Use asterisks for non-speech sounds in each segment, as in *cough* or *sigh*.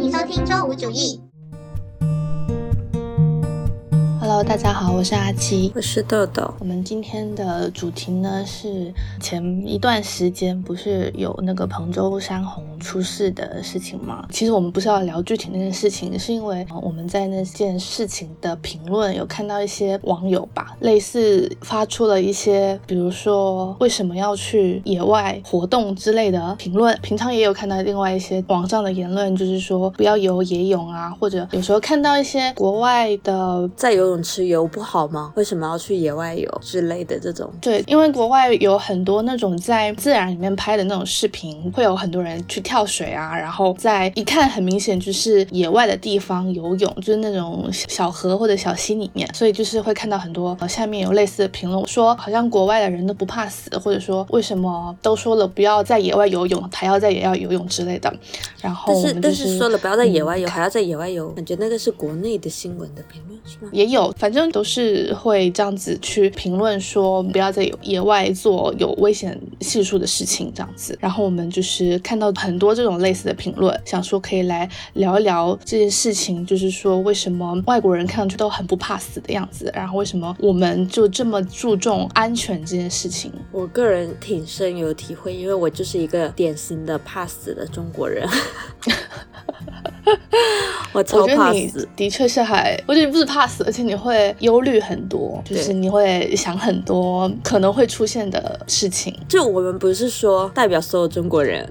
欢迎收听周五主义。Hello，大家好，我是阿七，我是豆豆。我们今天的主题呢是前一段时间不是有那个彭州山洪出事的事情吗？其实我们不是要聊具体那件事情，是因为我们在那件事情的评论有看到一些网友吧，类似发出了一些，比如说为什么要去野外活动之类的评论。平常也有看到另外一些网上的言论，就是说不要游野泳啊，或者有时候看到一些国外的在游泳。池游不好吗？为什么要去野外游之类的这种？对，因为国外有很多那种在自然里面拍的那种视频，会有很多人去跳水啊，然后在一看很明显就是野外的地方游泳，就是那种小河或者小溪里面，所以就是会看到很多下面有类似的评论，说好像国外的人都不怕死，或者说为什么都说了不要在野外游泳，还要在野外游泳之类的。然后但是但是说了不要在野外游，还要在野外游，感觉那个是国内的新闻的评论是吗？也有。反正都是会这样子去评论说不要在野外做有危险系数的事情这样子，然后我们就是看到很多这种类似的评论，想说可以来聊一聊这件事情，就是说为什么外国人看上去都很不怕死的样子，然后为什么我们就这么注重安全这件事情？我个人挺深有体会，因为我就是一个典型的怕死的中国人。*laughs* 我超怕死，的确是还，我觉得你不是怕死，而且你会忧虑很多，就是你会想很多可能会出现的事情。就我们不是说代表所有中国人，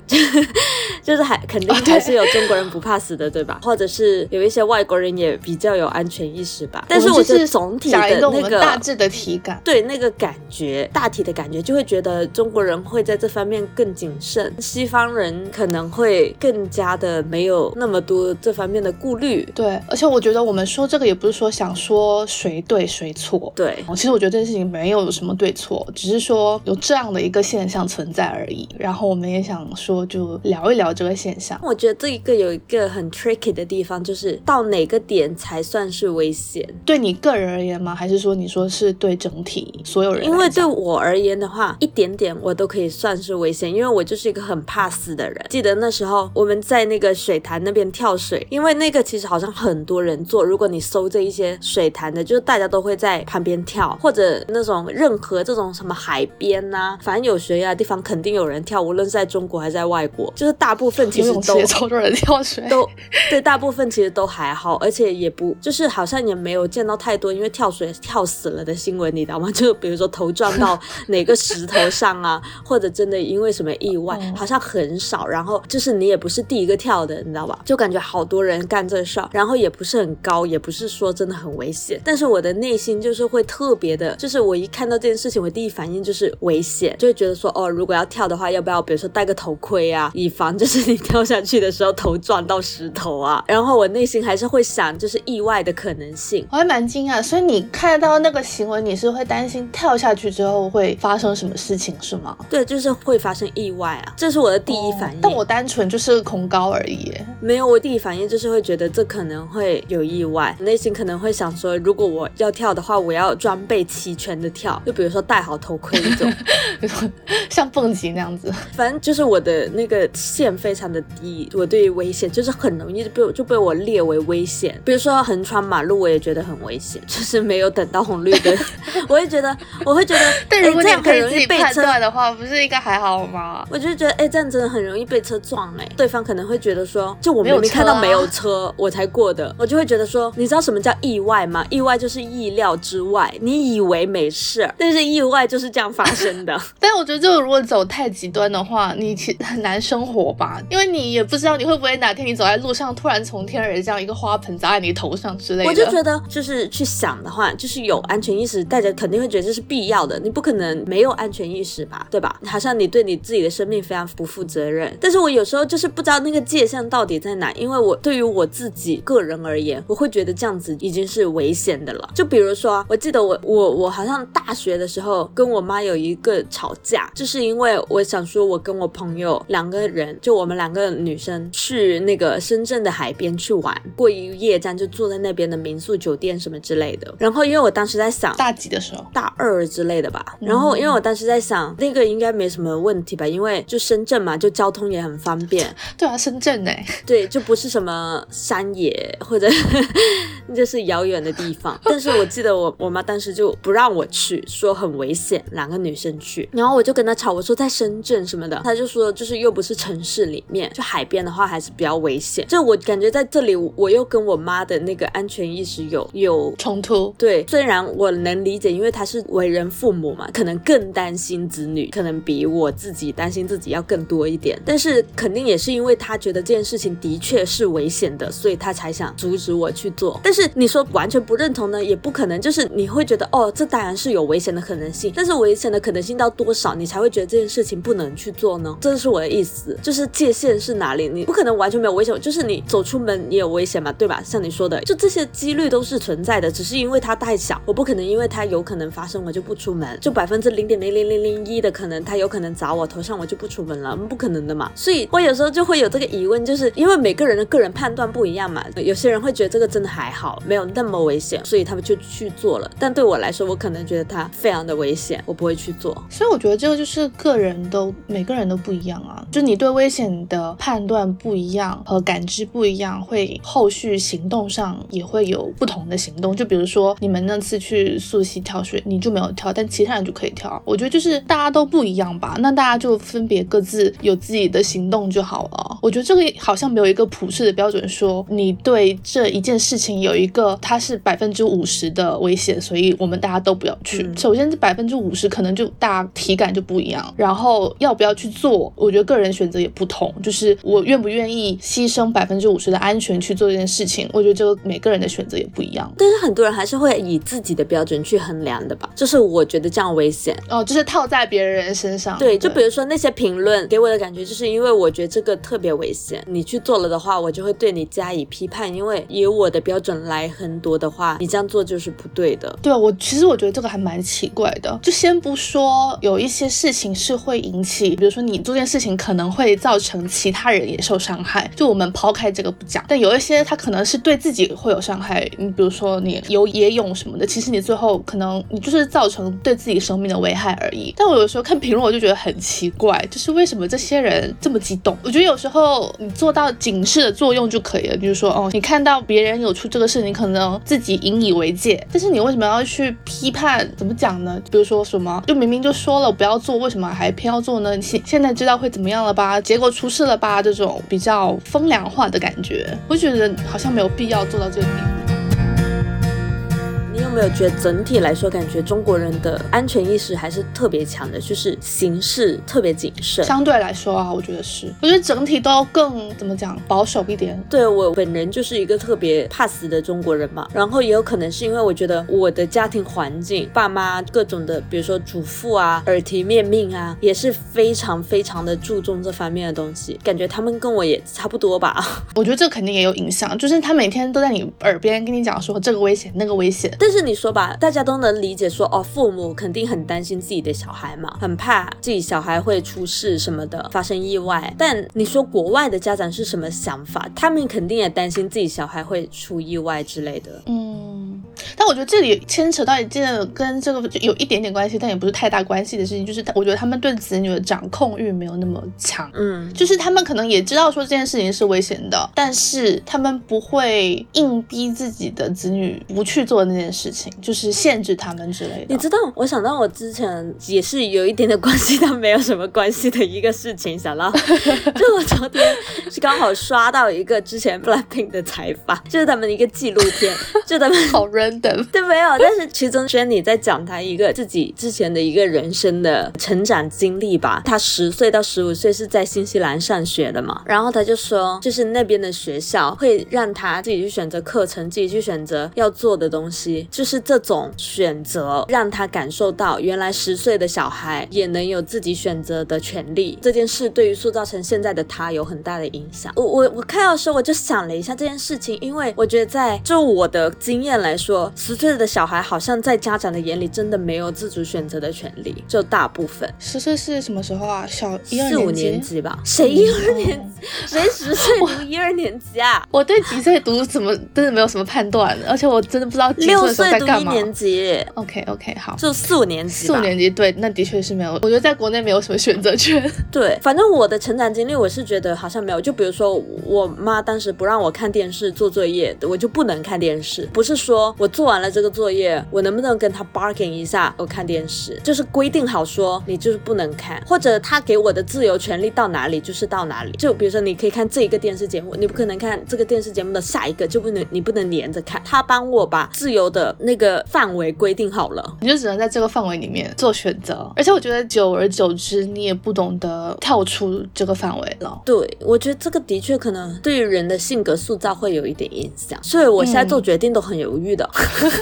就是还肯定还是有中国人不怕死的，对吧？或者是有一些外国人也比较有安全意识吧。但是我是总体的那个大致的体感，对那个感觉，大体的感觉就会觉得中国人会在这方面更谨慎，西方人可能会更加的没有那么多这方面的顾。顾虑对，而且我觉得我们说这个也不是说想说谁对谁错，对，其实我觉得这件事情没有什么对错，只是说有这样的一个现象存在而已。然后我们也想说，就聊一聊这个现象。我觉得这一个有一个很 tricky 的地方，就是到哪个点才算是危险？对你个人而言吗？还是说你说是对整体所有人？因为对我而言的话，一点点我都可以算是危险，因为我就是一个很怕死的人。记得那时候我们在那个水潭那边跳水，因为那个。其实好像很多人做，如果你搜这一些水潭的，就是大家都会在旁边跳，或者那种任何这种什么海边呐，反正有悬崖的地方肯定有人跳，无论是在中国还是在外国，就是大部分其实都超多人跳水，都对，大部分其实都还好，而且也不就是好像也没有见到太多因为跳水跳死了的新闻，你知道吗？就比如说头撞到哪个石头上啊，或者真的因为什么意外，好像很少。然后就是你也不是第一个跳的，你知道吧？就感觉好多人干。这事儿然后也不是很高，也不是说真的很危险，但是我的内心就是会特别的，就是我一看到这件事情，我第一反应就是危险，就会觉得说，哦，如果要跳的话，要不要比如说戴个头盔啊，以防就是你跳下去的时候头撞到石头啊。然后我内心还是会想，就是意外的可能性。我还蛮惊讶，所以你看到那个行为，你是会担心跳下去之后会发生什么事情是吗？对，就是会发生意外啊，这是我的第一反应。但我单纯就是恐高而已，没有，我第一反应就是会觉得。得这可能会有意外，内心可能会想说，如果我要跳的话，我要装备齐全的跳，就比如说戴好头盔那种，*laughs* 像蹦极那样子。反正就是我的那个线非常的低，我对于危险就是很容易被就被我列为危险。比如说横穿马路，我也觉得很危险，就是没有等到红绿灯，我会觉得我会觉得，*laughs* 但如果你可以自己判断的话，不是应该还好吗？我就觉得，哎，这样真的很容易被车撞，哎，对方可能会觉得说，就我明明看到没有车。我才过的，我就会觉得说，你知道什么叫意外吗？意外就是意料之外，你以为没事，但是意外就是这样发生的。*laughs* 但我觉得，就如果走太极端的话，你其很难生活吧，因为你也不知道你会不会哪天你走在路上，突然从天而降一个花盆砸在你头上之类的。我就觉得，就是去想的话，就是有安全意识，大家肯定会觉得这是必要的。你不可能没有安全意识吧，对吧？好像你对你自己的生命非常不负责任。但是我有时候就是不知道那个界限到底在哪，因为我对于我。自己个人而言，我会觉得这样子已经是危险的了。就比如说，我记得我我我好像大学的时候跟我妈有一个吵架，就是因为我想说，我跟我朋友两个人，就我们两个女生去那个深圳的海边去玩，过一夜，这样就住在那边的民宿、酒店什么之类的。然后因为我当时在想，大几的时候，大二之类的吧。然后因为我当时在想，那个应该没什么问题吧，因为就深圳嘛，就交通也很方便。*laughs* 对啊，深圳哎，对，就不是什么山野或者 *laughs* 就是遥远的地方。*laughs* 但是我记得我我妈当时就不让我去，说很危险，两个女生去。然后我就跟她吵，我说在深圳什么的，她就说就是又不是城市里面，去海边的话还是比较危险。就我感觉在这里，我又跟我妈的那个安全意识有有冲突。对，虽然我能理解，因为她是为人父母嘛，可能更担心子女，可能比我自己担心自己要更多一点。但是肯定也是因为她觉得这件事情的确是危险的，所以她才想阻止我去做。但是你说完全不认同呢，也不可能。就是你会觉得哦，这当然是有危险的可能性，但是危险的可能性到多少，你才会觉得这件事情不能去做呢？这是我的意思，就是界限是哪里？你不可能完全没有危险，就是你走出门也有危险嘛，对吧？像你说的，就这些几率都是存在的，只是因为它太小，我不可能因为它有可能发生，我就不出门。就百分之零点零零零零一的可能，它有可能砸我头上，我就不出门了，不可能的嘛。所以我有时候就会有这个疑问，就是因为每个人的个人判断不一样嘛，有些人会觉得这个真的还好，没有那么危险，所以他们就去做了。但对我来说，我可能觉得它非常的危险，我不会去做。所以我觉得这个就是个人都每个人都不一样啊，就你对危险的判断不一样和感知不一样，会后续行动上也会有不同的行动。就比如说你们那次去溯溪跳水，你就没有跳，但其他人就可以跳。我觉得就是大家都不一样吧，那大家就分别各自有自己的行动就好了。我觉得这个好像没有一个普世的标准，说你对这一件事情有一个它是百分之五十的危险，所以我们大家都不要去。首先这百分之五十可能就大家体感就不一样，然后要不要去做，我觉得个人选择也不同。就是我愿不愿意牺牲百分之五十的安全去做这件事情，我觉得这个每个人的选择也不一样。但是很多人还是会以自己的标准去衡量的吧，就是我觉得这样危险哦，就是套在别人身上。对，就比如说那些评论给我的感觉，就是因为我觉得这个特别危险，你去做了的话，我就会对你加以批判，因为以我的标准来衡多的话，你这样做就是不对的。对啊，我其实我觉得这个还蛮奇怪的。就先不说有一些事情是会引起，比如说你做件事情可能会造成成其他人也受伤害，就我们抛开这个不讲，但有一些他可能是对自己会有伤害。你比如说你游野泳什么的，其实你最后可能你就是造成对自己生命的危害而已。但我有时候看评论，我就觉得很奇怪，就是为什么这些人这么激动？我觉得有时候你做到警示的作用就可以了，比如说哦，你看到别人有出这个事，你可能自己引以为戒，但是你为什么要去批判？怎么讲呢？比如说什么，就明明就说了不要做，为什么还偏要做呢？现现在知道会怎么样了吧？结果出事了吧？这种比较风凉话的感觉，我觉得好像没有必要做到这个地步。你有没有觉得整体来说，感觉中国人的安全意识还是特别强的，就是行事特别谨慎。相对来说啊，我觉得是，我觉得整体都更怎么讲保守一点。对我本人就是一个特别怕死的中国人嘛，然后也有可能是因为我觉得我的家庭环境，爸妈各种的，比如说嘱咐啊，耳提面命啊，也是非常非常的注重这方面的东西，感觉他们跟我也差不多吧。*laughs* 我觉得这肯定也有影响，就是他每天都在你耳边跟你讲说这个危险那个危险，但但是你说吧，大家都能理解说哦，父母肯定很担心自己的小孩嘛，很怕自己小孩会出事什么的，发生意外。但你说国外的家长是什么想法？他们肯定也担心自己小孩会出意外之类的。嗯，我觉得这里牵扯到一件跟这个有一点点关系，但也不是太大关系的事情，就是我觉得他们对子女的掌控欲没有那么强。嗯，就是他们可能也知道说这件事情是危险的，但是他们不会硬逼自己的子女不去做那件事情。就是限制他们之类的。你知道，我想到我之前也是有一点点关系，但没有什么关系的一个事情。想到，*laughs* 就我昨天是刚好刷到一个之前 Blackpink 的采访，就是他们一个纪录片，就他们好 random，*laughs* 对，没有。但是其中 Jennie 在讲他一个自己之前的一个人生的成长经历吧。他十岁到十五岁是在新西兰上学的嘛，然后他就说，就是那边的学校会让他自己去选择课程，自己去选择要做的东西，就是这种选择让他感受到，原来十岁的小孩也能有自己选择的权利。这件事对于塑造成现在的他有很大的影响。我我我看到的时候，我就想了一下这件事情，因为我觉得在就我的经验来说，十岁的小孩好像在家长的眼里真的没有自主选择的权利，就大部分。十岁是什么时候啊？小一二四五年年级吧？谁一二年级？谁十岁读一二年级啊？*laughs* 我对几岁读怎么真的没有什么判断，而且我真的不知道几岁六的时候岁读一。年级，OK OK，好。就四五年级。四五年级，对，那的确是没有。我觉得在国内没有什么选择权。*laughs* 对，反正我的成长经历，我是觉得好像没有。就比如说，我妈当时不让我看电视做作业，我就不能看电视。不是说我做完了这个作业，我能不能跟他 bargain 一下，我看电视，就是规定好说你就是不能看，或者他给我的自由权利到哪里就是到哪里。就比如说，你可以看这一个电视节目，你不可能看这个电视节目的下一个，就不能你不能连着看。他帮我把自由的那个范围规定好了。你就只能在这个范围里面做选择，而且我觉得久而久之，你也不懂得跳出这个范围了。对，我觉得这个的确可能对于人的性格塑造会有一点影响，所以我现在做决定都很犹豫的，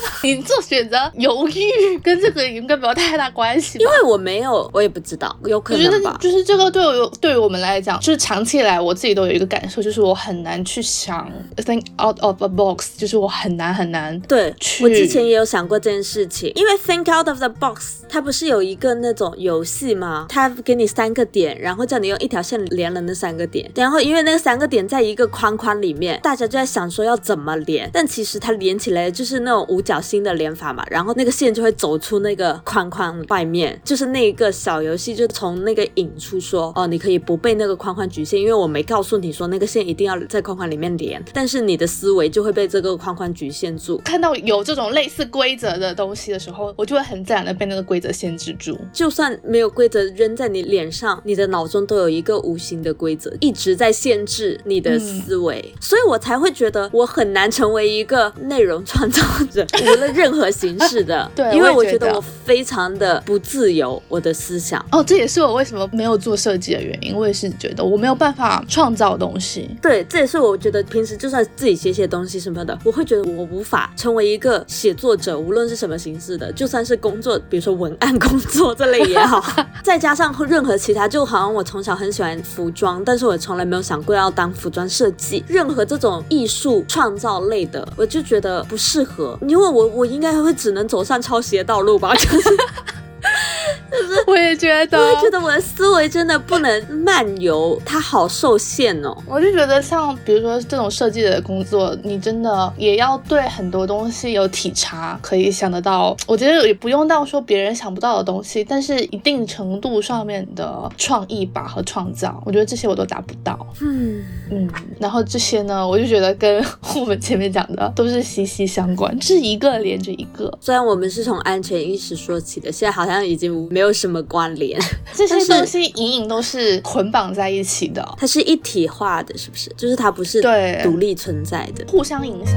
*laughs* 你做选择犹豫，跟这个应该没有太大关系吧。因为我没有，我也不知道，有可能吧。就是这个对我对于我们来讲，就是长期以来我自己都有一个感受，就是我很难去想 think out of a box，就是我很难很难对，去我之前也有想过这件事情，因为 Think Out of the Box，它不是有一个那种游戏吗？它给你三个点，然后叫你用一条线连了那三个点，然后因为那个三个点在一个框框里面，大家就在想说要怎么连，但其实它连起来就是那种五角星的连法嘛，然后那个线就会走出那个框框外面，就是那一个小游戏就从那个引出说，哦，你可以不被那个框框局限，因为我没告诉你说那个线一定要在框框里面连，但是你的思维就会被这个框框局限住。看到有这种类似规则的东西的时候，我就会很自然的被那个规则限制住。就算没有规则扔在你脸上，你的脑中都有一个无形的规则，一直在限制你的思维，所以我才会觉得我很难成为一个内容创造者，无论任何形式的。*laughs* 对因为我觉得我非常的不自由，我的思想。哦，这也是我为什么没有做设计的原因。我也是觉得我没有办法创造东西。对，这也是我觉得平时就算自己写写东西什么的，我会觉得我无法成为一个写作者，无论是什么形式的，就算是工作，比如说文案工作这类也好，*laughs* 再加上任何其他，就好像我从小很喜欢服装，但是我从来没有想过要当服装设计，任何这种艺术创造类的，我就觉得不适合，因为我我应该会只能走上抄袭的道路吧，就是。*laughs* 我也觉得，我也觉得我的思维真的不能漫游，它好受限哦。我就觉得像比如说这种设计的工作，你真的也要对很多东西有体察，可以想得到。我觉得也不用到说别人想不到的东西，但是一定程度上面的创意吧和创造，我觉得这些我都达不到。嗯，嗯，然后这些呢，我就觉得跟我们前面讲的都是息息相关，是一个连着一个。虽然我们是从安全意识说起的，现在好像已经没有什么关联，*laughs* 这些东西隐隐都是捆绑在一起的，它是一体化的，是不是？就是它不是对独立存在的。互相影响。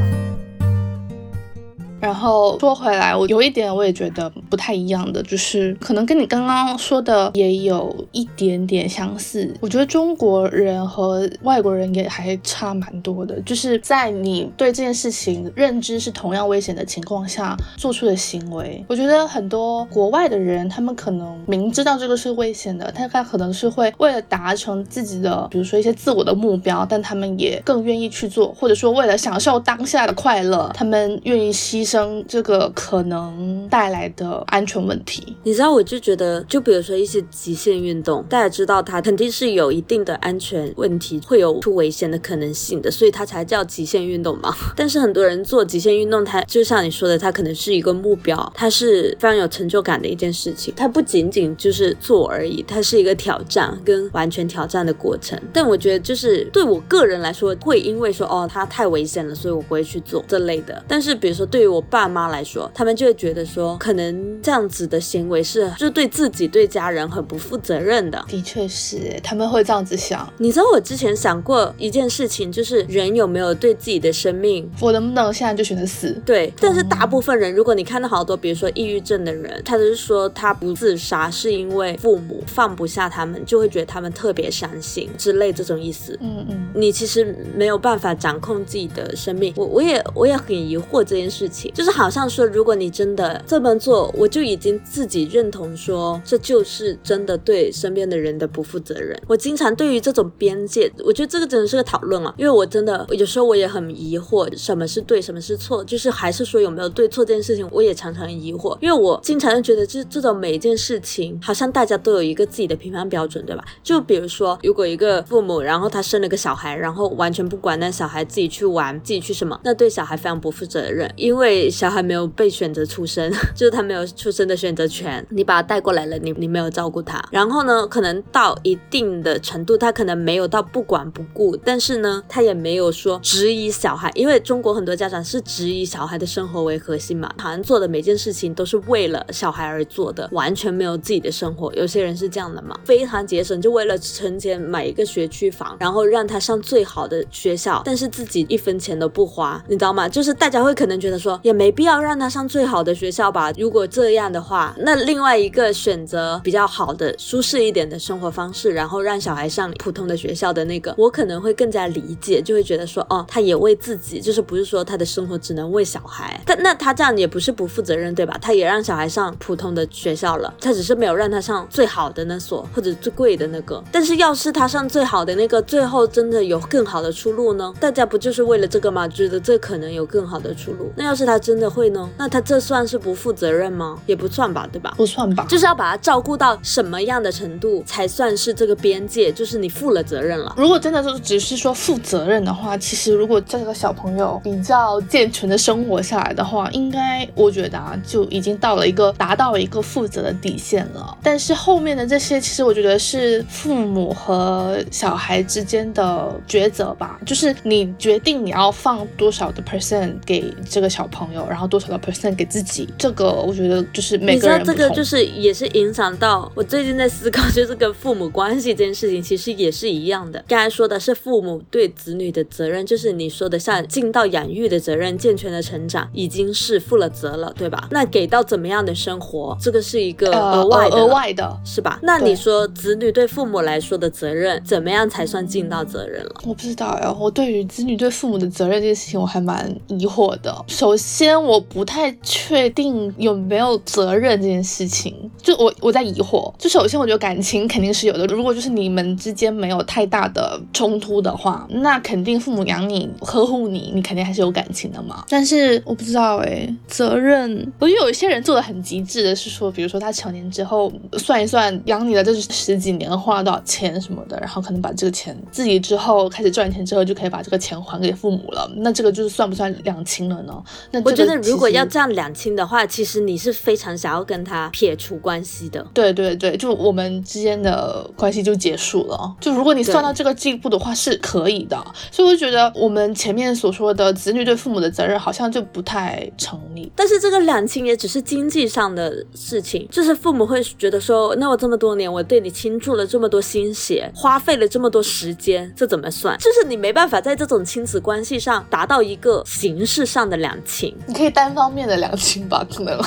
然后说回来，我有一点我也觉得不太一样的，就是可能跟你刚刚说的也有一点点相似。我觉得中国人和外国人也还差蛮多的，就是在你对这件事情认知是同样危险的情况下做出的行为。我觉得很多国外的人，他们可能明知道这个是危险的，但他可能是会为了达成自己的，比如说一些自我的目标，但他们也更愿意去做，或者说为了享受当下的快乐，他们愿意牺牲生这个可能带来的安全问题。你知道，我就觉得，就比如说一些极限运动，大家知道它肯定是有一定的安全问题，会有出危险的可能性的，所以它才叫极限运动嘛。*laughs* 但是很多人做极限运动，它就像你说的，它可能是一个目标，它是非常有成就感的一件事情。它不仅仅就是做而已，它是一个挑战跟完全挑战的过程。但我觉得，就是对我个人来说，会因为说哦，它太危险了，所以我不会去做这类的。但是比如说，对于我爸妈来说，他们就会觉得说，可能这样子的行为是就对自己、对家人很不负责任的。的确是，他们会这样子想：你知道我之前想过一件事情，就是人有没有对自己的生命我能不能现在就选择死？对，但是大部分人，如果你看到好多，比如说抑郁症的人，他就是说他不自杀是因为父母放不下他们，就会觉得他们特别伤心之类这种意思。嗯嗯，你其实没有办法掌控自己的生命，我我也我也很疑惑这件事情。就是好像说，如果你真的这么做，我就已经自己认同说，这就是真的对身边的人的不负责任。我经常对于这种边界，我觉得这个真的是个讨论啊，因为我真的有时候我也很疑惑，什么是对，什么是错，就是还是说有没有对错这件事情，我也常常疑惑，因为我经常就觉得这这种每一件事情，好像大家都有一个自己的评判标准，对吧？就比如说，如果一个父母，然后他生了个小孩，然后完全不管那小孩自己去玩，自己去什么，那对小孩非常不负责任，因为小孩没有被选择出生，*laughs* 就是他没有出生的选择权，你把他带过来了，你你没有照顾他，然后呢，可能到一定的程度，他可能没有到不管不顾，但是呢，他也没有说质疑小孩，因为中国很多家长是质疑小孩的生活为核心嘛，好像做的每件事情都是为了小孩而做的，完全没有自己的生活，有些人是这样的嘛，非常节省，就为了存钱买一个学区房，然后让他上最好的学校，但是自己一分钱都不花，你知道吗？就是大家会可能觉得说，也没必要让他上最好的学校吧。如果这样的话，那另外一个选择比较好的、舒适一点的生活方式，然后让小孩上普通的学校的那个，我可能会更加理解，就会觉得说，哦，他也为自己，就是不是说他的生活只能为小孩。但那他这样也不是不负责任，对吧？他也让小孩上普通的学校了，他只是没有让他上最好的那所或者最贵的那个。但是要是他上最好的那个，最后真的有更好的出路呢？大家不就是为了这个吗？觉得这可能有更好的出路。那要是他他真的会呢？那他这算是不负责任吗？也不算吧，对吧？不算吧，就是要把他照顾到什么样的程度才算是这个边界，就是你负了责任了。如果真的就只是说负责任的话，其实如果这个小朋友比较健全的生活下来的话，应该我觉得啊，就已经到了一个达到一个负责的底线了。但是后面的这些，其实我觉得是父母和小孩之间的抉择吧，就是你决定你要放多少的 percent 给这个小朋友，然后多少个 percent 给自己，这个我觉得就是每个人你知道这个就是也是影响到我最近在思考，就是跟父母关系这件事情，其实也是一样的。刚才说的是父母对子女的责任，就是你说的像尽到养育的责任，健全的成长已经是负了责了，对吧？那给到怎么样的生活，这个是一个额外额外的，是吧？那你说子女对父母来说的责任，怎么样才算尽到责任了？我不知道呀，我对于子女对父母的责任这件事情，我还蛮疑惑的。首先，先我不太确定有没有责任这件事情，就我我在疑惑。就首先，我觉得感情肯定是有的。如果就是你们之间没有太大的冲突的话，那肯定父母养你、呵护你，你肯定还是有感情的嘛。但是我不知道哎，责任，我觉得有一些人做的很极致的是说，比如说他成年之后算一算养你的这十几年花了多少钱什么的，然后可能把这个钱自己之后开始赚钱之后就可以把这个钱还给父母了。那这个就是算不算两清了呢？那我觉得如果要这样两清的话，其实你是非常想要跟他撇除关系的。对对对，就我们之间的关系就结束了。就如果你算到这个地步的话，是可以的。所以我就觉得我们前面所说的子女对父母的责任好像就不太成立。但是这个两清也只是经济上的事情，就是父母会觉得说，那我这么多年我对你倾注了这么多心血，花费了这么多时间，这怎么算？就是你没办法在这种亲子关系上达到一个形式上的两清，你可以单方面的两清吧，可能。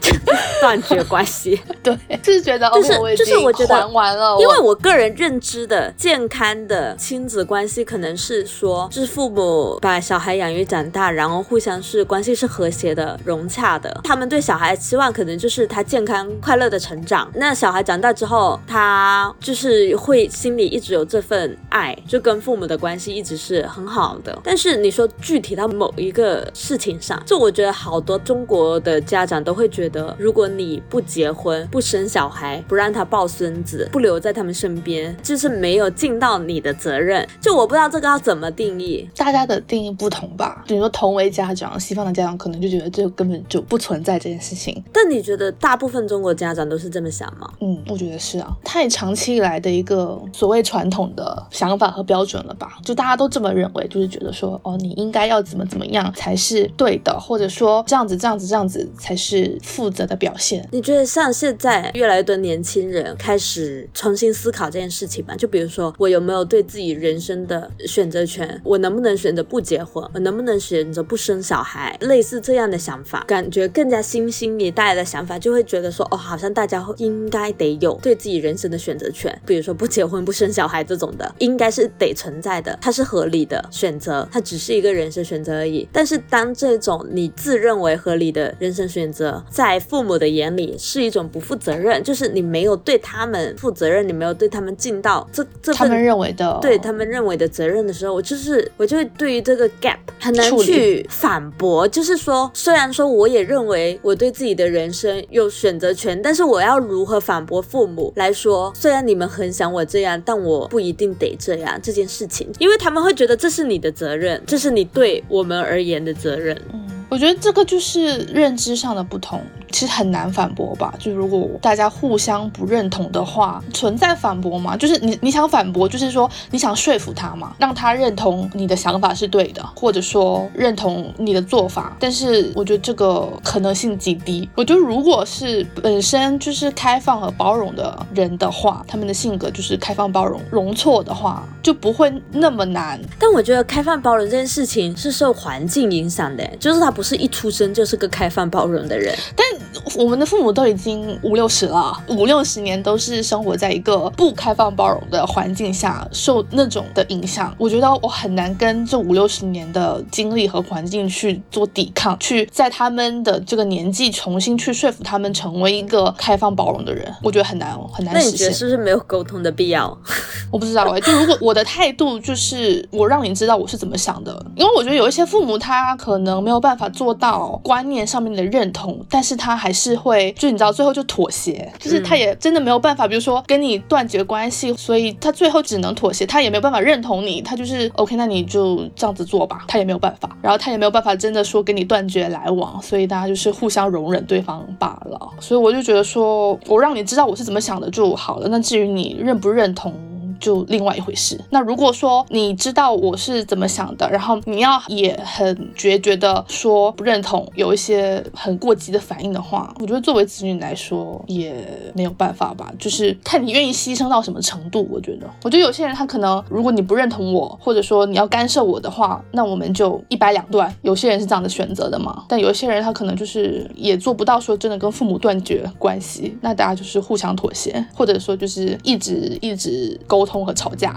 就 *laughs* 是断绝关系，*laughs* 对，就是觉得就是就是我觉得还完了，因为我个人认知的健康的亲子关系，可能是说，就是父母把小孩养育长大，然后互相是关系是和谐的、融洽的。他们对小孩期望可能就是他健康快乐的成长。那小孩长大之后，他就是会心里一直有这份爱，就跟父母的关系一直是很好的。但是你说具体到某一个事情上，就我觉得好多中国的家长都会。觉得如果你不结婚、不生小孩、不让他抱孙子、不留在他们身边，就是没有尽到你的责任。就我不知道这个要怎么定义，大家的定义不同吧。比如说同为家长，西方的家长可能就觉得这根本就不存在这件事情。但你觉得大部分中国家长都是这么想吗？嗯，我觉得是啊，太长期以来的一个所谓传统的想法和标准了吧？就大家都这么认为，就是觉得说，哦，你应该要怎么怎么样才是对的，或者说这样子、这样子、这样子才是。负责的表现。你觉得像现在越来越多年轻人开始重新思考这件事情吗？就比如说，我有没有对自己人生的选择权？我能不能选择不结婚？我能不能选择不生小孩？类似这样的想法，感觉更加新兴一代的想法，就会觉得说，哦，好像大家应该得有对自己人生的选择权。比如说不结婚、不生小孩这种的，应该是得存在的，它是合理的选择，它只是一个人生选择而已。但是当这种你自认为合理的人生选择，在父母的眼里是一种不负责任，就是你没有对他们负责任，你没有对他们尽到这这他们认为的。对他们认为的责任的时候，我就是我就会对于这个 gap 很难去反驳，就是说，虽然说我也认为我对自己的人生有选择权，但是我要如何反驳父母来说，虽然你们很想我这样，但我不一定得这样这件事情，因为他们会觉得这是你的责任，这是你对我们而言的责任。我觉得这个就是认知上的不同，其实很难反驳吧。就如果大家互相不认同的话，存在反驳吗？就是你你想反驳，就是说你想说服他嘛，让他认同你的想法是对的，或者说认同你的做法。但是我觉得这个可能性极低。我觉得如果是本身就是开放和包容的人的话，他们的性格就是开放包容、容错的话，就不会那么难。但我觉得开放包容这件事情是受环境影响的，就是他。是一出生就是个开放包容的人，但我们的父母都已经五六十了，五六十年都是生活在一个不开放包容的环境下，受那种的影响。我觉得我很难跟这五六十年的经历和环境去做抵抗，去在他们的这个年纪重新去说服他们成为一个开放包容的人，我觉得很难很难实现。那你觉得是不是没有沟通的必要？*laughs* 我不知道哎，就如果我的态度就是我让你知道我是怎么想的，因为我觉得有一些父母他可能没有办法。做到观念上面的认同，但是他还是会，就你知道，最后就妥协，就是他也真的没有办法，比如说跟你断绝关系，所以他最后只能妥协，他也没有办法认同你，他就是 OK，那你就这样子做吧，他也没有办法，然后他也没有办法真的说跟你断绝来往，所以大家就是互相容忍对方罢了。所以我就觉得说，我让你知道我是怎么想的就好了，那至于你认不认同。就另外一回事。那如果说你知道我是怎么想的，然后你要也很决绝的说不认同，有一些很过激的反应的话，我觉得作为子女来说也没有办法吧。就是看你愿意牺牲到什么程度。我觉得，我觉得有些人他可能，如果你不认同我，或者说你要干涉我的话，那我们就一掰两断。有些人是这样的选择的嘛。但有些人他可能就是也做不到说真的跟父母断绝关系，那大家就是互相妥协，或者说就是一直一直沟。通和吵架。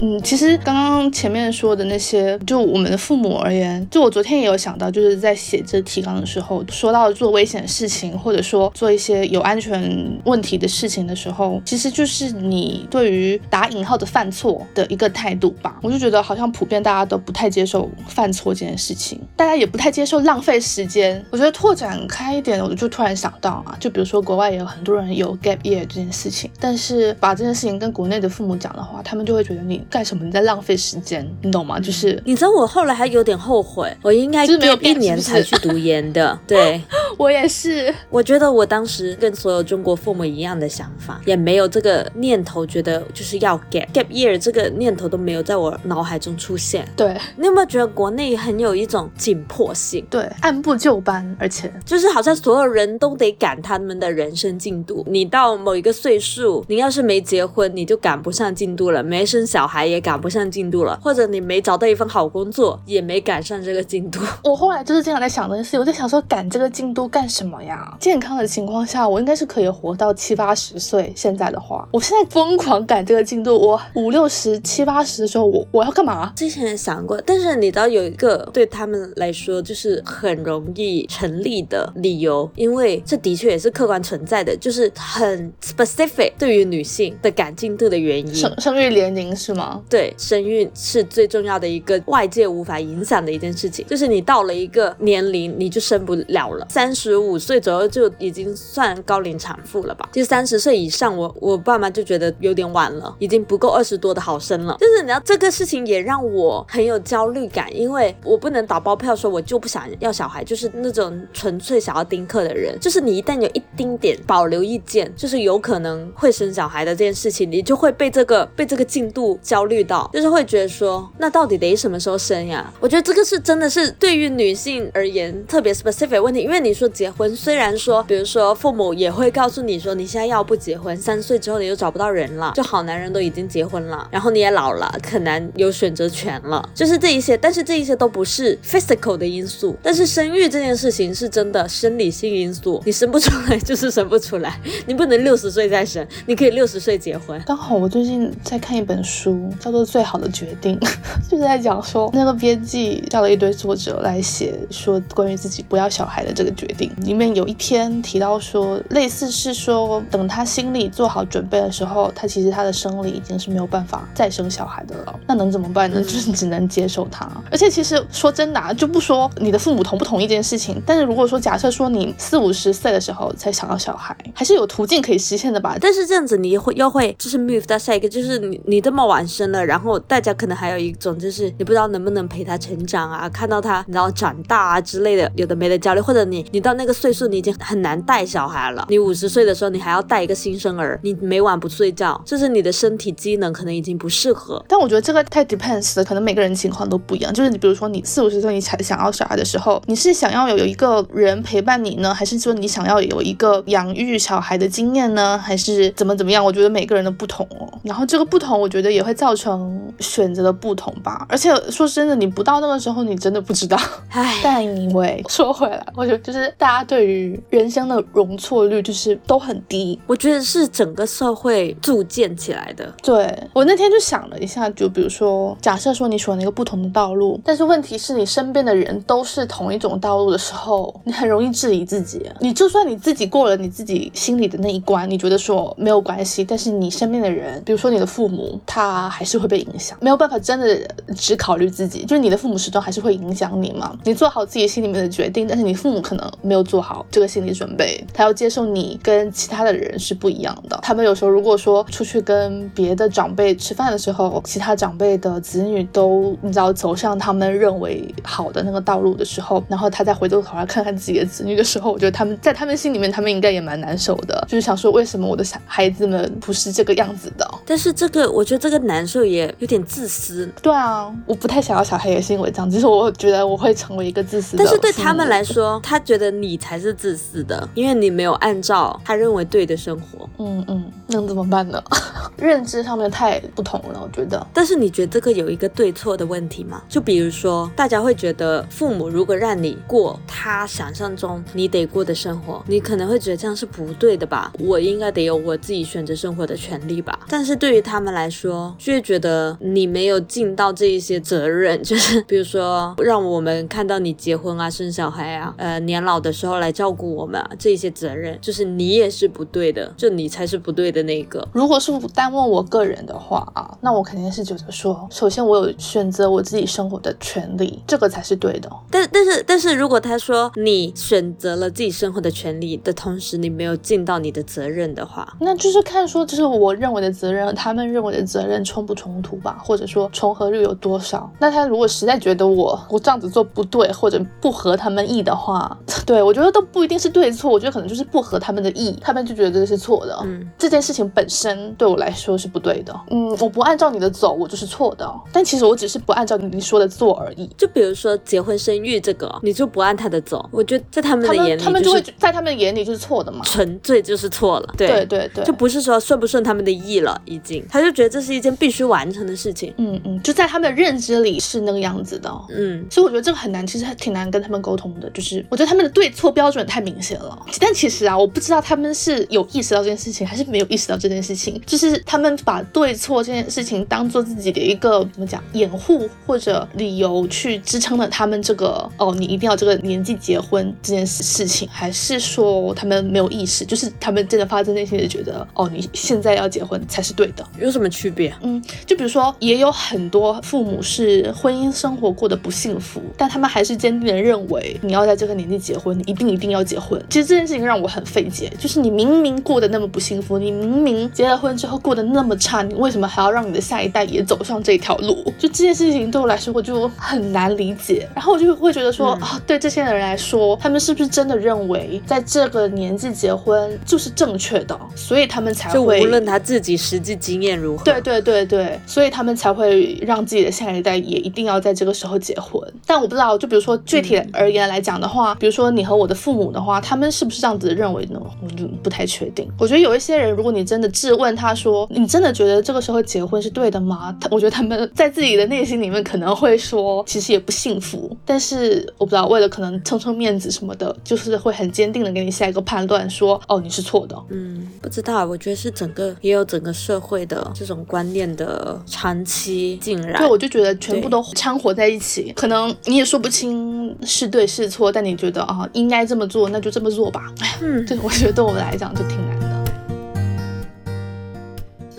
嗯，其实刚刚前面说的那些，就我们的父母而言，就我昨天也有想到，就是在写这提纲的时候，说到做危险的事情，或者说做一些有安全问题的事情的时候，其实就是你对于打引号的犯错的一个态度吧。我就觉得好像普遍大家都不太接受犯错这件事情，大家也不太接受浪费时间。我觉得拓展开一点，我就突然想到啊，就比如说国外也有很多人有 gap year 这件事情，但是把这件事情跟国内的父母讲的话，他们就会觉得你。干什么？你在浪费时间，你懂吗？就是你知道，我后来还有点后悔，我应该没有一年才去读研的。*laughs* 对，我也是。我觉得我当时跟所有中国父母一样的想法，也没有这个念头，觉得就是要 gap gap year 这个念头都没有在我脑海中出现。对，你有没有觉得国内很有一种紧迫性？对，按部就班，而且就是好像所有人都得赶他们的人生进度。你到某一个岁数，你要是没结婚，你就赶不上进度了；没生小孩。也赶不上进度了，或者你没找到一份好工作，也没赶上这个进度。我后来就是经常在想这件事，我在想说赶这个进度干什么呀？健康的情况下，我应该是可以活到七八十岁。现在的话，我现在疯狂赶这个进度，我五六十七八十的时候，我我要干嘛？之前想过，但是你知道有一个对他们来说就是很容易成立的理由，因为这的确也是客观存在的，就是很 specific 对于女性的赶进度的原因。生生育年龄是吗？对，生育是最重要的一个外界无法影响的一件事情，就是你到了一个年龄，你就生不了了。三十五岁左右就已经算高龄产妇了吧？就三十岁以上，我我爸妈就觉得有点晚了，已经不够二十多的好生了。就是你要这个事情也让我很有焦虑感，因为我不能打包票说我就不想要小孩，就是那种纯粹想要丁克的人。就是你一旦有一丁点保留意见，就是有可能会生小孩的这件事情，你就会被这个被这个进度焦。焦虑到，就是会觉得说，那到底得什么时候生呀？我觉得这个是真的是对于女性而言特别 specific 问题，因为你说结婚，虽然说，比如说父母也会告诉你说，你现在要不结婚，三岁之后你就找不到人了，就好男人都已经结婚了，然后你也老了，很难有选择权了，就是这一些，但是这一些都不是 physical 的因素，但是生育这件事情是真的生理性因素，你生不出来就是生不出来，你不能六十岁再生，你可以六十岁结婚。刚好我最近在看一本书，叫做《最好的决定》，*laughs* 就是在讲说那个编辑叫了一堆作者来写说关于自己不要小孩的这个决定。里面有一篇提到说，类似是说等他心里做好准备的时候，他其实他的生理已经是没有办法再生小孩的了。那能怎么办呢？就是只能接受他。而且其实说真的，啊，就不说你的父母同不同意这件事情，但是如果说假设说你四五十岁的时候才想要小孩，还是有途径可以实现的吧？但是这样子你会又会就是 move 到下一个，就是你你这么晚生了，然后大家可能还有一种就是你不知道能不能陪他成长啊，看到他然后长大啊之类的，有的没的焦虑，或者你你到那个岁数你已经很难带小孩了，你五十岁的时候你还要带一个新生儿，你每晚不睡觉，就是你的身体机能可能已经不适合。但我觉得这个太 depends 了，可能每个人情况都不一样。就是你比如说你四五十岁你才想要小孩的时候，你是想要有有一个人陪伴你呢，还是说你想要有一个养育小孩的经验呢，还是怎么怎么样？我觉得每个人的不同哦。然后这个不同，我觉得也会造成选择的不同吧。而且说真的，你不到那个时候，你真的不知道。唉，*laughs* 但因为说回来，我觉得就是大家对于人生的容错率就是都很低。我觉得是整个社会铸建起来的。对我那天就想了一下，就比如说，假设说你选了一个不同的道路，但是问题是你身边的人都是同一种道路的时候，你很容易质疑自己。你就算你自己过了你自己心里的那一关，你觉得说没有关系，但是你身边的人，比如说你的父母，他还是会被影响，没有办法真的只考虑自己，就是你的父母始终还是会影响你嘛。你做好自己心里面的决定，但是你父母可能没有做好这个心理准备，他要接受你跟其他的人是不一样的。他们有时候如果说出去跟别的长辈吃饭的时候，其他长辈的子女都你知道走上他们认为好的那个道路的时候，然后他再回过头来看看自己的子女的时候，我觉得他们在他们心里面，他们应该也蛮难受的，就是想说为什么我的小孩子们不是这个样子的。但是这个，我觉得这个难受也有点自私。对啊，我不太想要小孩，也是因为这样，其实我觉得我会成为一个自私的。但是对他们来说，他觉得你才是自私的，因为你没有按照他认为对的生活。嗯嗯，能怎么办呢？*laughs* 认知上面太不同了，我觉得。但是你觉得这个有一个对错的问题吗？就比如说，大家会觉得父母如果让你过他想象中你得过的生活，你可能会觉得这样是不对的吧？我应该得有我自己选择生活的权利吧？但是对于他们来说，就会觉得你没有尽到这一些责任，*laughs* 就是比如说让我们看到你结婚啊、生小孩啊、呃年老的时候来照顾我们啊，这一些责任，就是你也是不对的，就你才是不对的那个。如果是单问我个人的话啊，那我肯定是觉得说，首先我有选择我自己生活的权利，这个才是对的。但但是但是如果他说你选择了自己生活的权利的同时，你没有尽到你的责任的话，那就是看说，就是我认为的责任和他们认为的责任冲不冲突吧，或者说重合率有多少？那他如果实在觉得我我这样子做不对，或者不合他们意的话，*laughs* 对我觉得都不一定是对错，我觉得可能就是不合他们的意，他们就觉得这是错的。嗯，这件事情本身对我来说是不对的。嗯，我不按照你的走，我就是错的。但其实我只是不按照你说的做而已。就比如说结婚生育这个，你就不按他的走，我觉得在他们的眼里，他们就会在他们的眼里就是错的嘛，纯粹就是错了。对对对，就不是说顺不顺他们的意了，已经，他就觉得这是一件必须完成的事情。嗯嗯，就在他们的认知里是那个样子的。嗯，所以我觉得这个很难，其实挺难跟他们沟通的。就是我觉得他们的对错标准太明显了。但其实啊，我不知道他们是有意识到这件事情，还是没有意识到这件事情。就是他们把对错这件事情当做自己的一个怎么讲掩护或者理由去支撑了他们这个哦，你一定要这个年纪结婚这件事事情，还是说他们没有意识？就是他们真的发自内心的觉得哦，你现在要结婚才是对的，有什么区别？嗯，就比如说，也有很多父母是婚姻生活过得不幸福，但他们还是坚定的认为你要在这个年纪结婚，你一定一定要结婚。其实这件事情让我很费解，就是你明明过得那么不幸福，你明明结了婚之后过得那么差，你为什么还要让你的下一代也走上这条路？就这件事情对我来说，我就很难理解。然后我就会觉得说啊，对这些人来说，他们是不是真的认为在这个年纪结婚就是正确的，所以他们才会无论他自己实际经验如何，对对对，对，所以他们才会让自己的下一代也一定要在这个时候结婚。但我不知道，就比如说具体而言来讲的话，比如说你和我的父母的话，他们是不是这样子认为呢？我就不太确定。我觉得有一些人，如果你真的质问他说，你真的觉得这个时候结婚是对的吗？他我觉得他们在自己的内心里面可能会说，其实也不幸福。但是我不知道，为了可能撑撑面子什么的，就是会很坚定的给你下一个判断，说哦你是错的。嗯，不知道，我觉得是整个也有整个社会的这种观念的长期浸染。对，我就觉得全部都掺和在一起，可能你也说不清是对是错，但你觉得啊应该这么做，那就这么做吧。嗯，对，我觉得对我来讲就挺难。我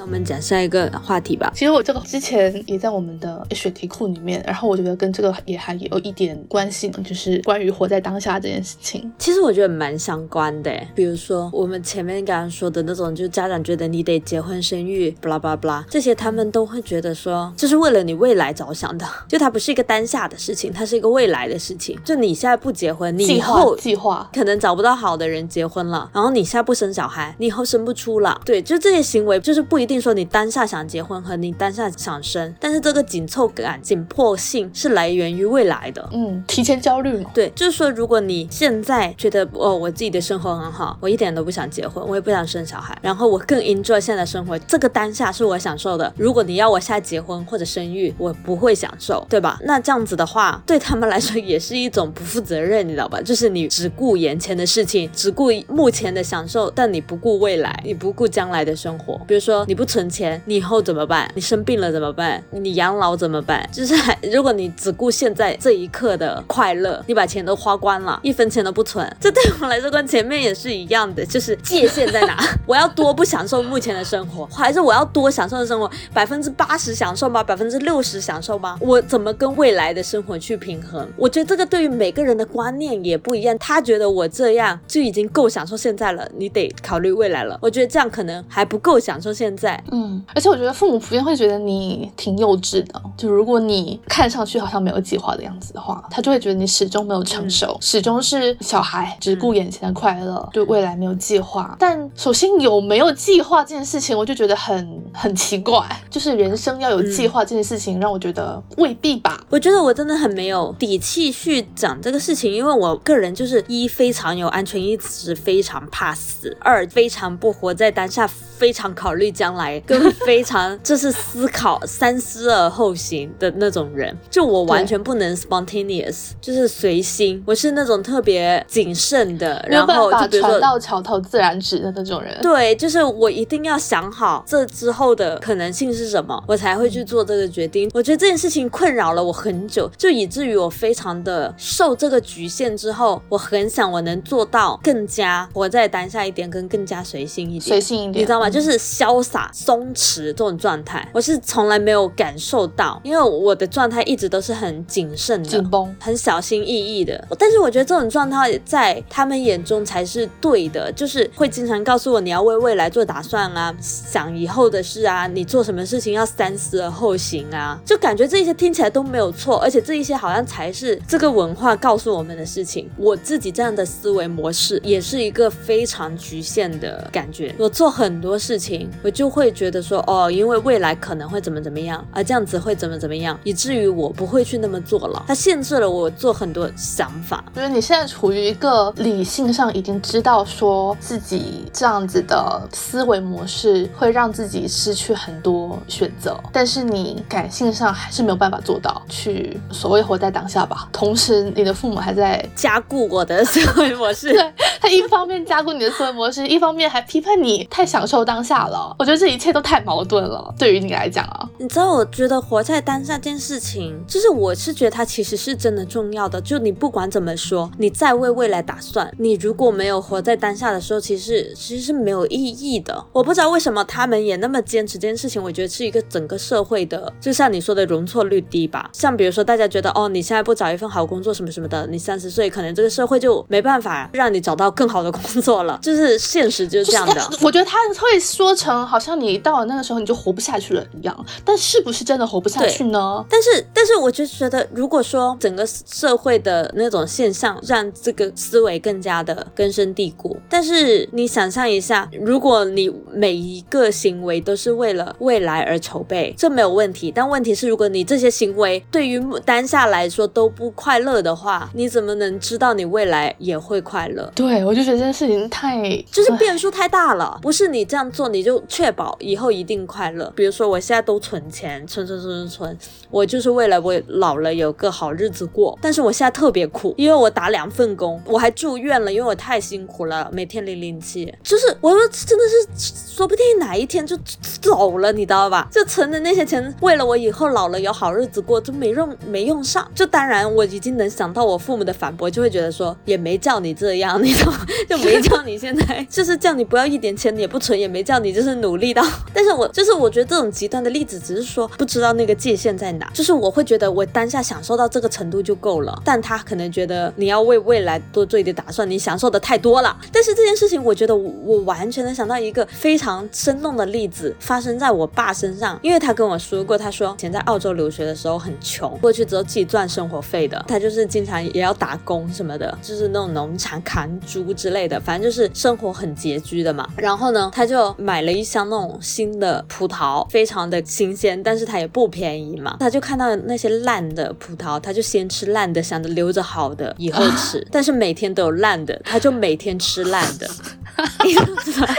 们讲下一个话题吧。其实我这个之前也在我们的选题库里面，然后我觉得跟这个也还有一点关系，就是关于活在当下这件事情。其实我觉得蛮相关的，比如说我们前面刚刚说的那种，就家长觉得你得结婚生育，巴拉巴拉，这些他们都会觉得说这是为了你未来着想的，就它不是一个当下的事情，它是一个未来的事情。就你现在不结婚，你以后计划可能找不到好的人结婚了，然后你现在不生小孩，你以后生不出了。对，就这些行为就是不一定。说你当下想结婚和你当下想生，但是这个紧凑感、紧迫性是来源于未来的。嗯，提前焦虑嘛？对，就是说，如果你现在觉得哦，我自己的生活很好，我一点都不想结婚，我也不想生小孩，然后我更 enjoy 现在生活，这个当下是我享受的。如果你要我现在结婚或者生育，我不会享受，对吧？那这样子的话，对他们来说也是一种不负责任，你知道吧？就是你只顾眼前的事情，只顾目前的享受，但你不顾未来，你不顾将来的生活。比如说，你不。存钱，你以后怎么办？你生病了怎么办？你养老怎么办？就是如果你只顾现在这一刻的快乐，你把钱都花光了，一分钱都不存，这对我来说跟前面也是一样的，就是界限在哪？*laughs* 我要多不享受目前的生活，还是我要多享受的生活？百分之八十享受吗？百分之六十享受吗？我怎么跟未来的生活去平衡？我觉得这个对于每个人的观念也不一样。他觉得我这样就已经够享受现在了，你得考虑未来了。我觉得这样可能还不够享受现在。嗯，而且我觉得父母普遍会觉得你挺幼稚的，就如果你看上去好像没有计划的样子的话，他就会觉得你始终没有成熟，始终是小孩，只顾眼前的快乐，对未来没有计划。但首先有没有计划这件事情，我就觉得很很奇怪，就是人生要有计划这件事情，让我觉得未必吧。我觉得我真的很没有底气去讲这个事情，因为我个人就是一非常有安全意识，非常怕死；二非常不活在当下，非常考虑将来。跟非常就是思考三思而后行的那种人，就我完全不能 spontaneous，就是随心。我是那种特别谨慎的，然后就比如说船到桥头自然直的那种人。对，就是我一定要想好这之后的可能性是什么，我才会去做这个决定。我觉得这件事情困扰了我很久，就以至于我非常的受这个局限之后，我很想我能做到更加活在当下一点，跟更加随性一点，随性一点，你知道吗？就是潇洒。松弛这种状态，我是从来没有感受到，因为我的状态一直都是很谨慎的、紧绷、很小心翼翼的。但是我觉得这种状态在他们眼中才是对的，就是会经常告诉我你要为未来做打算啊，想以后的事啊，你做什么事情要三思而后行啊，就感觉这一些听起来都没有错，而且这一些好像才是这个文化告诉我们的事情。我自己这样的思维模式也是一个非常局限的感觉，我做很多事情我就会。觉得说哦，因为未来可能会怎么怎么样，而这样子会怎么怎么样，以至于我不会去那么做了。它限制了我做很多想法。就是你现在处于一个理性上已经知道说自己这样子的思维模式会让自己失去很多选择，但是你感性上还是没有办法做到去所谓活在当下吧。同时，你的父母还在加固我的思维模式。对他一方面加固你的思维模式，一方面还批判你太享受当下了。我觉得这。一切都太矛盾了，对于你来讲啊，你知道，我觉得活在当下这件事情，就是我是觉得它其实是真的重要的。就你不管怎么说，你在为未来打算，你如果没有活在当下的时候，其实其实是没有意义的。我不知道为什么他们也那么坚持这件事情。我觉得是一个整个社会的，就像你说的容错率低吧。像比如说大家觉得哦，你现在不找一份好工作什么什么的，你三十岁可能这个社会就没办法让你找到更好的工作了。就是现实就是这样的。*laughs* 我觉得他会会说成好像你到了那个时候你就活不下去了一样，但是不是真的活不下去呢？但是，但是我就觉得，如果说整个社会的那种现象让这个思维更加的根深蒂固，但是你想象一下，如果你每一个行为都是为了未来而筹备，这没有问题。但问题是，如果你这些行为对于当下来说都不快乐的话，你怎么能知道你未来也会快乐？对，我就觉得这件事情太就是变数太大了。不是你这样做你就确保以后一定快乐。比如说我现在都存钱，存存存存存，我就是为了我老了有个好日子过。但是我现在特别苦，因为我打两份工，我还住院了，因为我太辛苦了，每天零零七。就是我说真的是，说不定哪一天就走了，你知道吧？就存的那些钱，为了我以后老了有好日子过，就没用没用上。就当然我已经能想到我父母的反驳，就会觉得说也没叫你这样，你懂？*laughs* 就没叫你现在 *laughs* 就是叫你不要一点钱也不存，也没叫你就是努力 *laughs* 但是我就是我觉得这种极端的例子，只是说不知道那个界限在哪。就是我会觉得我当下享受到这个程度就够了，但他可能觉得你要为未来多做一点打算，你享受的太多了。但是这件事情，我觉得我完全能想到一个非常生动的例子，发生在我爸身上，因为他跟我说过，他说以前在澳洲留学的时候很穷，过去之后自己赚生活费的，他就是经常也要打工什么的，就是那种农场砍猪之类的，反正就是生活很拮据的嘛。然后呢，他就买了一箱那种新的葡萄，非常的新鲜，但是它也不便宜嘛。他就看到那些烂的葡萄，他就先吃烂的，想着留着好的以后吃。*laughs* 但是每天都有烂的，他就每天吃烂的。*laughs* *laughs*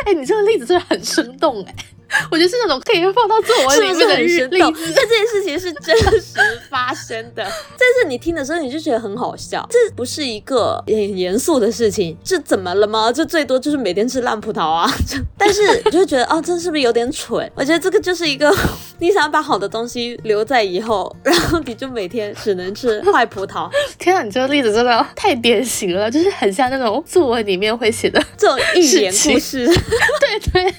哎，你这个例子真的很生动哎。*laughs* 我觉得是那种可以放到作文里面的例子，但这件事情是真实发生的。*laughs* 但是你听的时候你就觉得很好笑，这不是一个很严肃的事情，这怎么了吗？这最多就是每天吃烂葡萄啊。*laughs* 但是我就觉得哦，这是不是有点蠢？我觉得这个就是一个你想把好的东西留在以后，然后你就每天只能吃坏葡萄。*laughs* 天啊，你这个例子真的 *laughs* 太典型了，就是很像那种作文里面会写的这种寓言故事。*laughs* 对对，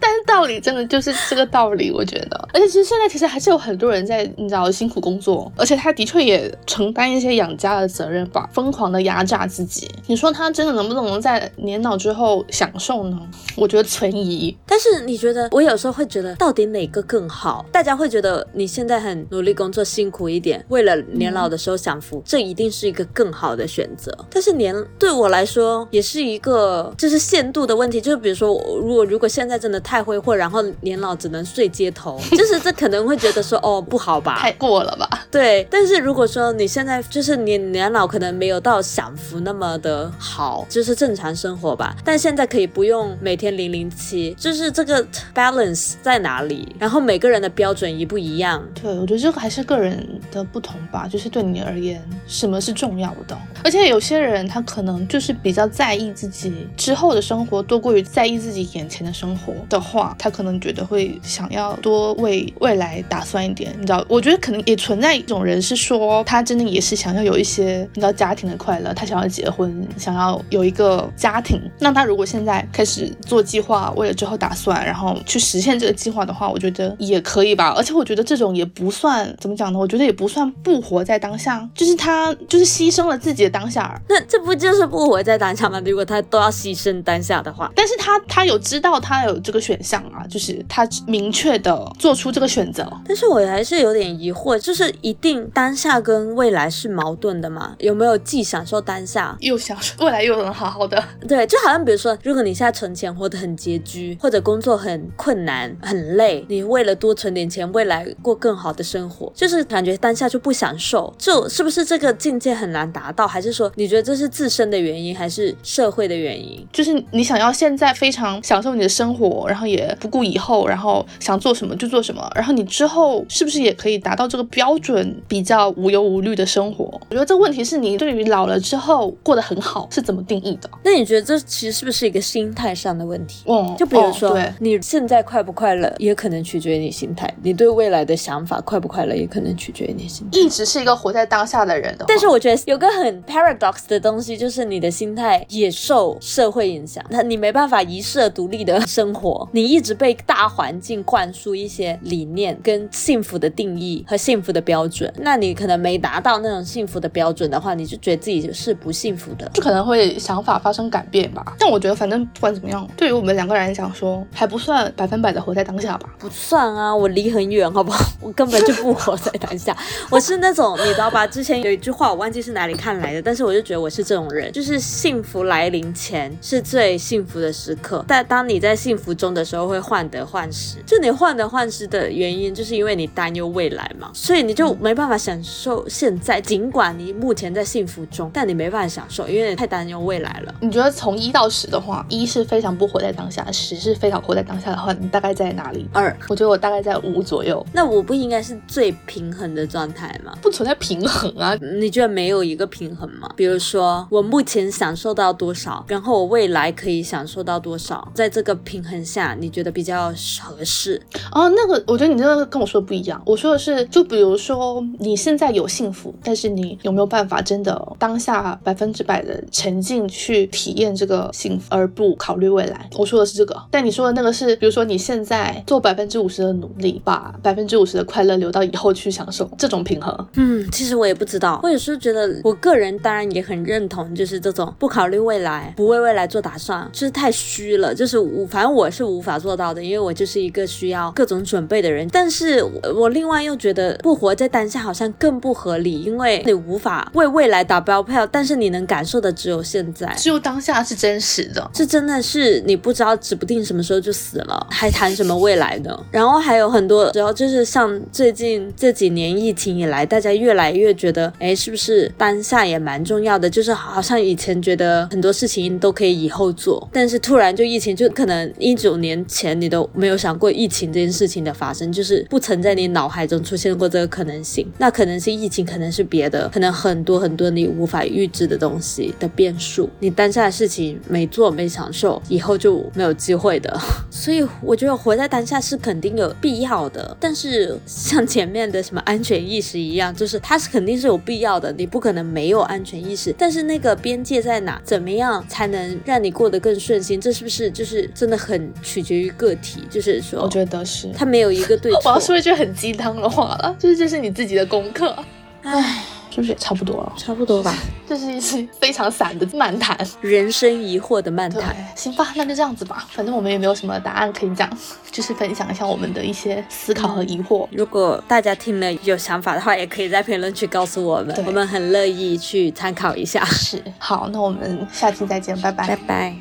但是道理。真的就是这个道理，我觉得。而且其实现在其实还是有很多人在你知道辛苦工作，而且他的确也承担一些养家的责任吧，疯狂的压榨自己。你说他真的能不能在年老之后享受呢？我觉得存疑。但是你觉得，我有时候会觉得，到底哪个更好？大家会觉得你现在很努力工作，辛苦一点，为了年老的时候享福，这一定是一个更好的选择。但是年对我来说，也是一个就是限度的问题。就是比如说，如果如果现在真的太挥霍，然后年老只能睡街头，*laughs* 就是这可能会觉得说哦不好吧，太过了吧？对。但是如果说你现在就是年年老，可能没有到享福那么的好，就是正常生活吧。但现在可以不用每天零零七，就是这个 balance 在哪里？然后每个人的标准一不一样？对，我觉得这个还是个人的不同吧。就是对你而言，什么是重要的？而且有些人他可能就是比较在意自己之后的生活，多过于在意自己眼前的生活的话，他可能觉得会想要多为未来打算一点。你知道，我觉得可能也存在一种人是说，他真的也是想要有一些你知道家庭的快乐，他想要结婚，想要有一个家庭。那他如果现在开始做计划，为了之后打算，然后去实现这个计划的话，我觉得也可以吧。而且我觉得这种也不算怎么讲呢？我觉得也不算不活在当下，就是他就是牺牲了自己的当下。那这不就是不活在当下吗？如果他都要牺牲当下的话，但是他他有知道他有这个选项啊，就是他明确的做出这个选择。但是我还是有点疑惑，就是一定当下跟未来是矛盾的吗？有没有既享受当下又享受未来又能好好的？对，就好像比如说，如果你现在存钱活得很拮据，或者工作很困难很累，你为了多存点钱，未来过更好的生活，就是感觉当下就不享受，就是不是这个境界很难达到？还是说你觉得这是自身的原因，还是社会的原因？就是你想要现在非常享受你的生活，然后也不顾以后，然后想做什么就做什么，然后你之后是不是也可以达到这个标准，比较无忧无虑的生活？我觉得这个问题是你对于老了之后过得很好是怎么定义的？那你觉得这其实是不是一个心态上的问题？嗯，就比如说你现在快不快乐，也可能取决于你心态；你对未来的想法快不快乐，也可能取决于你心态。一直是一个活在当下的人的，但是我觉得有个很 paradox 的东西，就是你的心态也受社会影响。那你没办法一世独立的生活，你一直被大环境灌输一些理念跟幸福的定义和幸福的标标准，那你可能没达到那种幸福的标准的话，你就觉得自己是不幸福的，就可能会想法发生改变吧。但我觉得反正不管怎么样，对于我们两个人来讲说，还不算百分百的活在当下吧。不算啊，我离很远，好不好？*laughs* 我根本就不活在当下，*laughs* 我是那种你知道吧？之前有一句话我忘记是哪里看来的，但是我就觉得我是这种人，就是幸福来临前是最幸福的时刻，但当你在幸福中的时候会患得患失。就你患得患失的原因，就是因为你担忧未来嘛，所以你就没办法享受现在。尽管你目前在幸福中，但你没办法享受，因为你太担忧未来了。你觉得从一到十的话，一是非常不活在当下，十是非常活在当下的话，你大概在哪里？二，我觉得我大概在五左右。那我不应该是最平衡的状态吗？不存在平衡啊！你觉得没有一个平衡吗？比如说，我目前享受到多少，然后我未来可以享受到多少，在这个平衡下，你觉得比较合适？哦，那个，我觉得你这个跟我说的不一样。我说的是，就比如说你现在有幸福，但是你有没有办法真的当下百分之百的沉浸去体验这个幸福，而不考虑未来？我说的是这个。但你说的那个是，比如说你现在做百分之五十的努力，把百分之五十的快乐留到以后去享受，这种平衡。嗯，其实我也不知道。我有时候觉得，我个人当然也很认同，就是这种不考虑未来、不为未来做打算，就是太虚了。就是无，反正我是无法做到的，因为我就是一个需要各种准备的人。但是我另外又觉得，不活在当下好像更不合理，因为你无法为未来打标票，但是你能感受的只有现在，只有当下是真实的，这真的是你不知道，指不定什么时候就死了，还谈什么未来呢？然后还还有很多，主要就是像最近这几年疫情以来，大家越来越觉得，哎，是不是当下也蛮重要的？就是好像以前觉得很多事情都可以以后做，但是突然就疫情，就可能一九年前你都没有想过疫情这件事情的发生，就是不曾在你脑海中出现过这个可能性。那可能是疫情，可能是别的，可能很多很多你无法预知的东西的变数。你当下的事情没做没享受，以后就没有机会的。*laughs* 所以我觉得活在当下是肯定有必要的，但是像前面的什么安全意识一样，就是它是肯定是有必要的，你不可能没有安全意识。但是那个边界在哪？怎么样才能让你过得更顺心？这是不是就是真的很取决于个体？就是说，我觉得是，它没有一个对 *laughs* 错。我要说一句很鸡汤的话了，就是这是你自己的功课。唉。是不是也差不多了？差不多吧。*laughs* 这是一期非常散的漫谈，人生疑惑的漫谈。行吧，那就这样子吧。反正我们也没有什么答案可以讲，就是分享一下我们的一些思考和疑惑。如果大家听了有想法的话，也可以在评论区告诉我们，我们很乐意去参考一下。是，好，那我们下期再见，拜拜，拜拜。